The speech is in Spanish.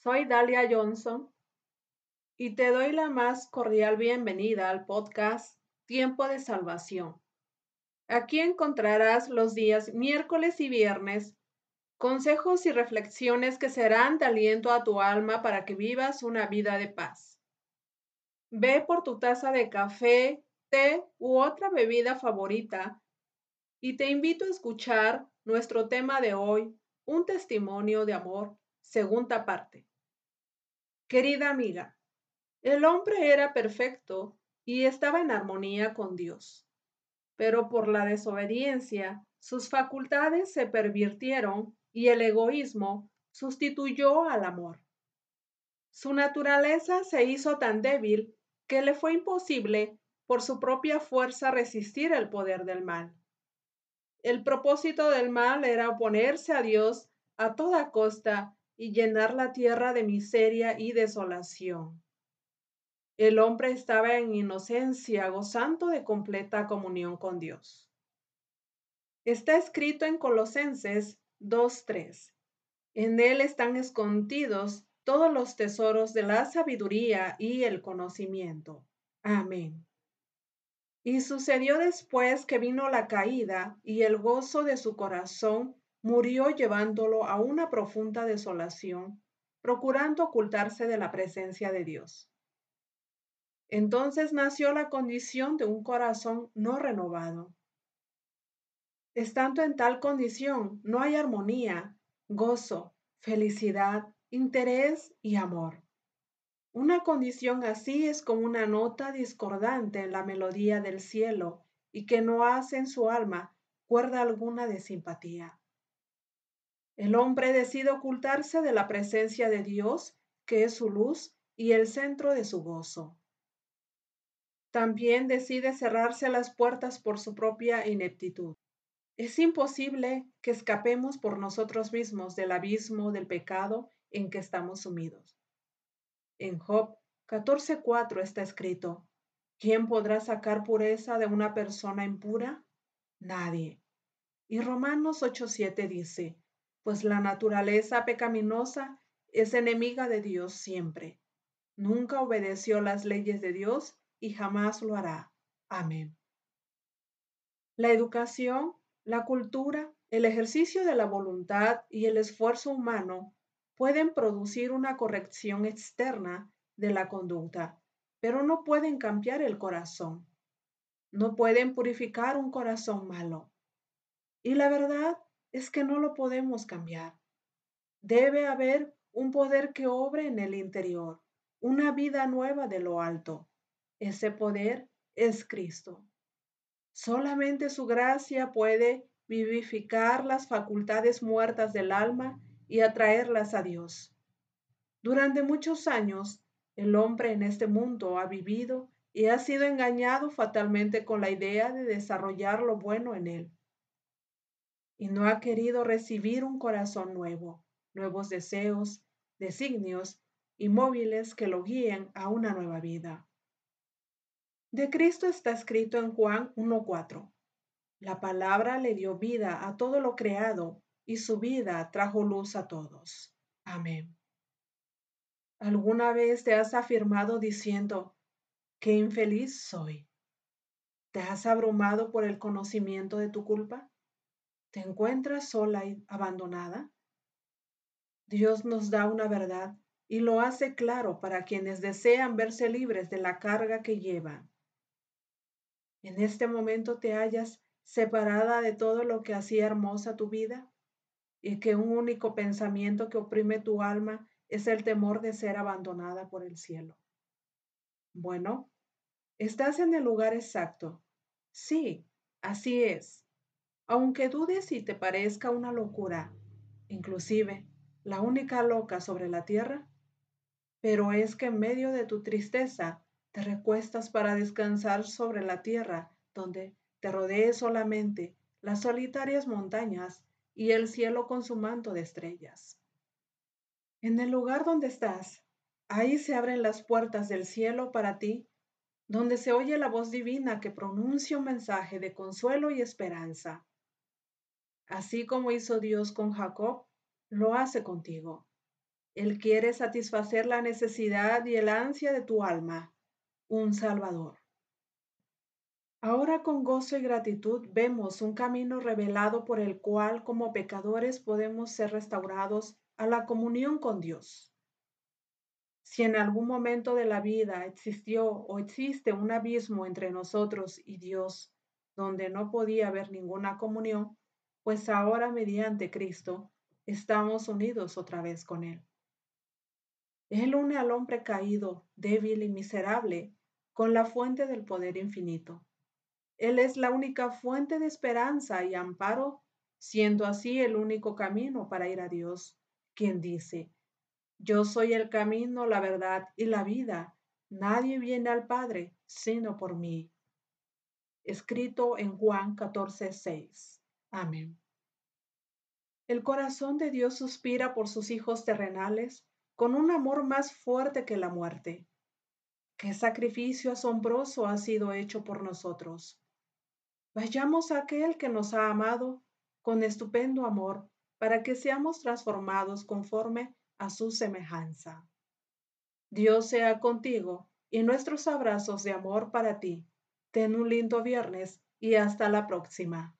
Soy Dalia Johnson y te doy la más cordial bienvenida al podcast Tiempo de Salvación. Aquí encontrarás los días miércoles y viernes consejos y reflexiones que serán de aliento a tu alma para que vivas una vida de paz. Ve por tu taza de café, té u otra bebida favorita y te invito a escuchar nuestro tema de hoy, un testimonio de amor, segunda parte. Querida amiga, el hombre era perfecto y estaba en armonía con Dios, pero por la desobediencia sus facultades se pervirtieron y el egoísmo sustituyó al amor. Su naturaleza se hizo tan débil que le fue imposible por su propia fuerza resistir el poder del mal. El propósito del mal era oponerse a Dios a toda costa y llenar la tierra de miseria y desolación. El hombre estaba en inocencia, gozando de completa comunión con Dios. Está escrito en Colosenses 2.3. En él están escondidos todos los tesoros de la sabiduría y el conocimiento. Amén. Y sucedió después que vino la caída y el gozo de su corazón murió llevándolo a una profunda desolación, procurando ocultarse de la presencia de Dios. Entonces nació la condición de un corazón no renovado. Estando en tal condición, no hay armonía, gozo, felicidad, interés y amor. Una condición así es como una nota discordante en la melodía del cielo y que no hace en su alma cuerda alguna de simpatía. El hombre decide ocultarse de la presencia de Dios, que es su luz y el centro de su gozo. También decide cerrarse las puertas por su propia ineptitud. Es imposible que escapemos por nosotros mismos del abismo del pecado en que estamos sumidos. En Job 14:4 está escrito, ¿quién podrá sacar pureza de una persona impura? Nadie. Y Romanos 8:7 dice, pues la naturaleza pecaminosa es enemiga de Dios siempre. Nunca obedeció las leyes de Dios y jamás lo hará. Amén. La educación, la cultura, el ejercicio de la voluntad y el esfuerzo humano pueden producir una corrección externa de la conducta, pero no pueden cambiar el corazón. No pueden purificar un corazón malo. Y la verdad es que no lo podemos cambiar. Debe haber un poder que obre en el interior, una vida nueva de lo alto. Ese poder es Cristo. Solamente su gracia puede vivificar las facultades muertas del alma y atraerlas a Dios. Durante muchos años, el hombre en este mundo ha vivido y ha sido engañado fatalmente con la idea de desarrollar lo bueno en él y no ha querido recibir un corazón nuevo, nuevos deseos, designios y móviles que lo guíen a una nueva vida. De Cristo está escrito en Juan 1.4. La palabra le dio vida a todo lo creado y su vida trajo luz a todos. Amén. ¿Alguna vez te has afirmado diciendo, qué infeliz soy? ¿Te has abrumado por el conocimiento de tu culpa? ¿Te encuentras sola y abandonada? Dios nos da una verdad y lo hace claro para quienes desean verse libres de la carga que llevan. En este momento te hallas separada de todo lo que hacía hermosa tu vida y que un único pensamiento que oprime tu alma es el temor de ser abandonada por el cielo. Bueno, estás en el lugar exacto. Sí, así es aunque dudes y te parezca una locura, inclusive la única loca sobre la tierra, pero es que en medio de tu tristeza te recuestas para descansar sobre la tierra donde te rodee solamente las solitarias montañas y el cielo con su manto de estrellas. En el lugar donde estás, ahí se abren las puertas del cielo para ti, donde se oye la voz divina que pronuncia un mensaje de consuelo y esperanza. Así como hizo Dios con Jacob, lo hace contigo. Él quiere satisfacer la necesidad y el ansia de tu alma, un Salvador. Ahora con gozo y gratitud vemos un camino revelado por el cual como pecadores podemos ser restaurados a la comunión con Dios. Si en algún momento de la vida existió o existe un abismo entre nosotros y Dios, donde no podía haber ninguna comunión, pues ahora mediante Cristo estamos unidos otra vez con Él. Él une al hombre caído, débil y miserable con la fuente del poder infinito. Él es la única fuente de esperanza y amparo, siendo así el único camino para ir a Dios, quien dice, Yo soy el camino, la verdad y la vida. Nadie viene al Padre sino por mí. Escrito en Juan 14, 6. Amén. El corazón de Dios suspira por sus hijos terrenales con un amor más fuerte que la muerte. Qué sacrificio asombroso ha sido hecho por nosotros. Vayamos a aquel que nos ha amado con estupendo amor para que seamos transformados conforme a su semejanza. Dios sea contigo y nuestros abrazos de amor para ti. Ten un lindo viernes y hasta la próxima.